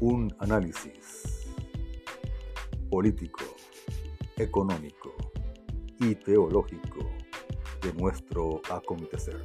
un análisis político, económico y teológico de nuestro acontecer.